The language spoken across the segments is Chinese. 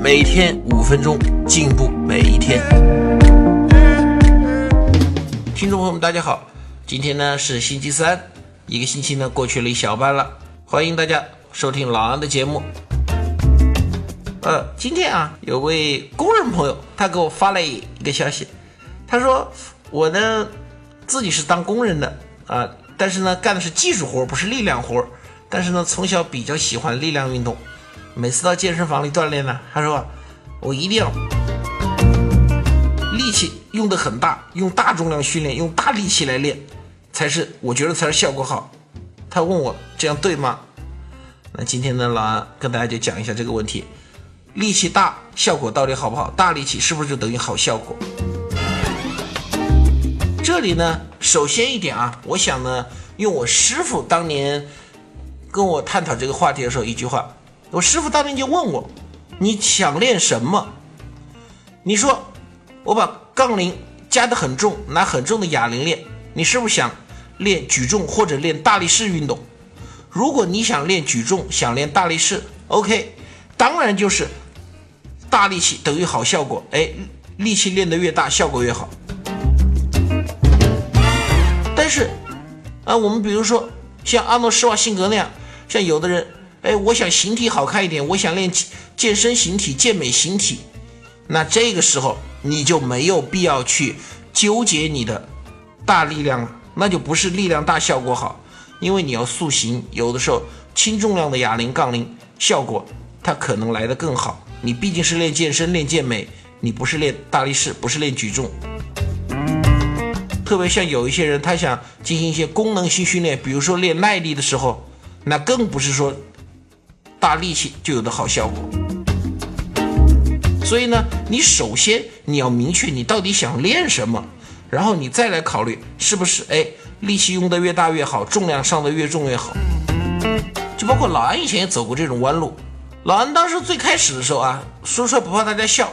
每天五分钟，进步每一天。听众朋友们，大家好，今天呢是星期三，一个星期呢过去了一小半了，欢迎大家收听老安的节目。呃，今天啊，有位工人朋友，他给我发了一个消息，他说我呢自己是当工人的啊，但是呢干的是技术活，不是力量活，但是呢从小比较喜欢力量运动。每次到健身房里锻炼呢，他说我一定要力气用的很大，用大重量训练，用大力气来练，才是我觉得才是效果好。他问我这样对吗？那今天呢，老安跟大家就讲一下这个问题：力气大效果到底好不好？大力气是不是就等于好效果？这里呢，首先一点啊，我想呢，用我师傅当年跟我探讨这个话题的时候一句话。我师傅当年就问我：“你想练什么？”你说：“我把杠铃加得很重，拿很重的哑铃练。”你是不是想练举重或者练大力士运动？如果你想练举重，想练大力士，OK，当然就是大力气等于好效果。哎，力气练得越大，效果越好。但是啊，我们比如说像阿诺施瓦辛格那样，像有的人。哎，我想形体好看一点，我想练健身形体、健美形体，那这个时候你就没有必要去纠结你的大力量了，那就不是力量大效果好，因为你要塑形，有的时候轻重量的哑铃、杠铃效果它可能来得更好。你毕竟是练健身、练健美，你不是练大力士，不是练举重。特别像有一些人，他想进行一些功能性训练，比如说练耐力的时候，那更不是说。大力气就有的好效果，所以呢，你首先你要明确你到底想练什么，然后你再来考虑是不是哎力气用的越大越好，重量上的越重越好。就包括老安以前也走过这种弯路。老安当时最开始的时候啊，说出来不怕大家笑，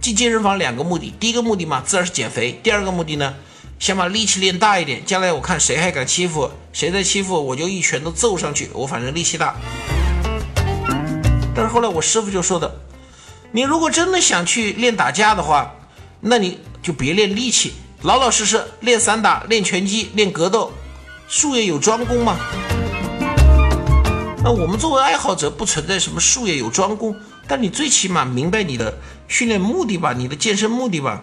进健身房两个目的，第一个目的嘛自然是减肥，第二个目的呢想把力气练大一点，将来我看谁还敢欺负，谁再欺负我就一拳头揍上去，我反正力气大。后来我师傅就说的，你如果真的想去练打架的话，那你就别练力气，老老实实练散打、练拳击、练格斗，术业有专攻嘛。那我们作为爱好者，不存在什么术业有专攻，但你最起码明白你的训练目的吧，你的健身目的吧。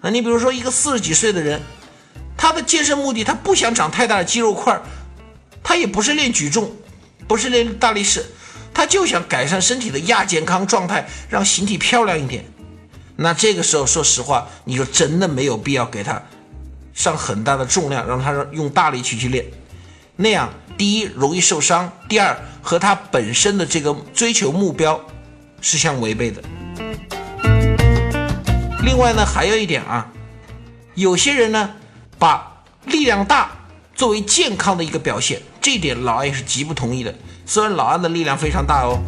啊，你比如说一个四十几岁的人，他的健身目的，他不想长太大的肌肉块，他也不是练举重，不是练大力士。他就想改善身体的亚健康状态，让形体漂亮一点。那这个时候，说实话，你就真的没有必要给他上很大的重量，让他用大力气去练。那样，第一容易受伤，第二和他本身的这个追求目标是相违背的。另外呢，还有一点啊，有些人呢，把力量大作为健康的一个表现，这点老安也是极不同意的。虽然老安的力量非常大哦，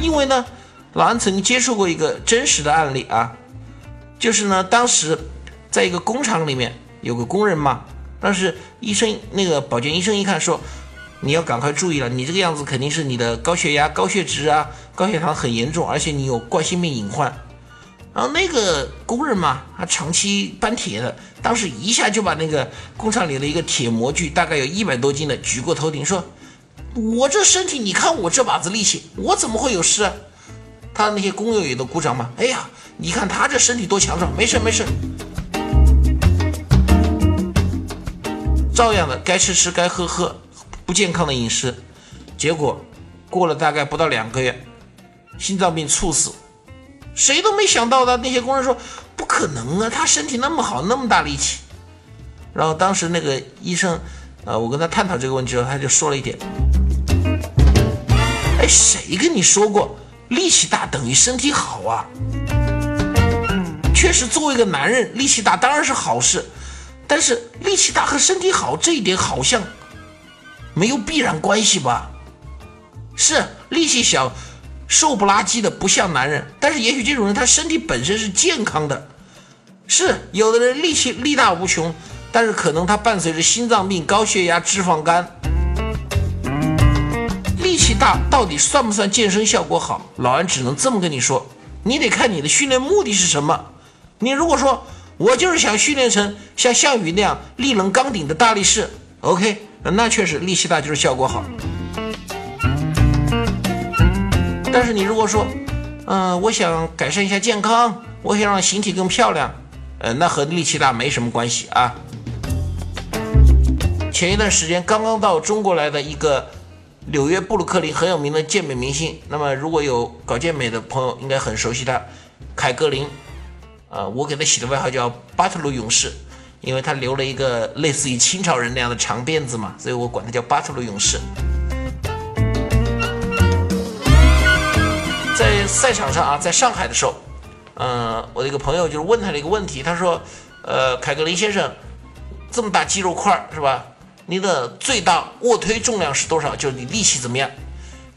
因为呢，老安曾经接触过一个真实的案例啊，就是呢，当时在一个工厂里面有个工人嘛，当时医生那个保健医生一看说，你要赶快注意了，你这个样子肯定是你的高血压、高血脂啊、高血糖很严重，而且你有冠心病隐患。然后那个工人嘛，他长期搬铁的，当时一下就把那个工厂里的一个铁模具，大概有一百多斤的举过头顶，说：“我这身体，你看我这把子力气，我怎么会有事啊？”他那些工友也都鼓掌嘛。哎呀，你看他这身体多强壮，没事没事。照样的该吃吃，该喝喝，不健康的饮食，结果过了大概不到两个月，心脏病猝死。谁都没想到的，那些工人说不可能啊，他身体那么好，那么大力气。然后当时那个医生，呃，我跟他探讨这个问题的时候，他就说了一点：哎，谁跟你说过力气大等于身体好啊。确实，作为一个男人，力气大当然是好事，但是力气大和身体好这一点好像没有必然关系吧？是力气小、瘦不拉几的不像男人，但是也许这种人他身体本身是健康的。是有的人力气力大无穷，但是可能他伴随着心脏病、高血压、脂肪肝。力气大到底算不算健身效果好？老安只能这么跟你说，你得看你的训练目的是什么。你如果说我就是想训练成像项羽那样力能刚鼎的大力士，OK，那确实力气大就是效果好。但是你如果说，嗯，我想改善一下健康，我想让形体更漂亮，呃，那和力气大没什么关系啊。前一段时间刚刚到中国来的一个纽约布鲁克林很有名的健美明星，那么如果有搞健美的朋友应该很熟悉他，凯格林。呃，我给他起的外号叫巴特鲁勇士，因为他留了一个类似于清朝人那样的长辫子嘛，所以我管他叫巴特鲁勇士。在赛场上啊，在上海的时候，嗯，我的一个朋友就是问他的一个问题，他说：“呃，凯格林先生，这么大肌肉块是吧？你的最大卧推重量是多少？就是你力气怎么样？”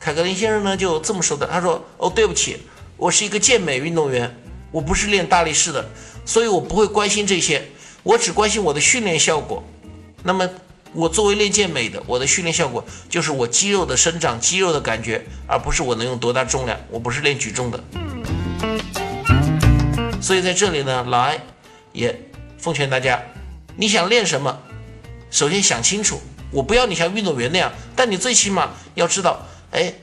凯格林先生呢就这么说的，他说：“哦，对不起，我是一个健美运动员。”我不是练大力士的，所以我不会关心这些，我只关心我的训练效果。那么，我作为练健美的，我的训练效果就是我肌肉的生长、肌肉的感觉，而不是我能用多大重量。我不是练举重的。所以在这里呢，老安也奉劝大家，你想练什么，首先想清楚。我不要你像运动员那样，但你最起码要知道，哎。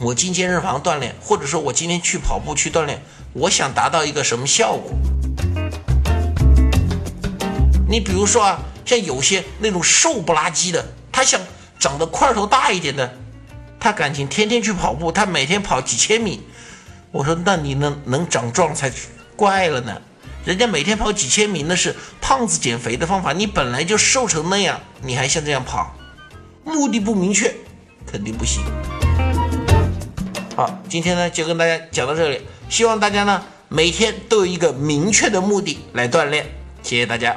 我进健身房锻炼，或者说我今天去跑步去锻炼，我想达到一个什么效果？你比如说啊，像有些那种瘦不拉几的，他想长得块头大一点的，他感情天天去跑步，他每天跑几千米。我说那你能能长壮才怪了呢？人家每天跑几千米那是胖子减肥的方法，你本来就瘦成那样，你还像这样跑，目的不明确，肯定不行。好，今天呢就跟大家讲到这里，希望大家呢每天都有一个明确的目的来锻炼。谢谢大家。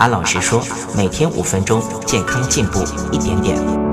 安老师说，每天五分钟，健康进步一点点。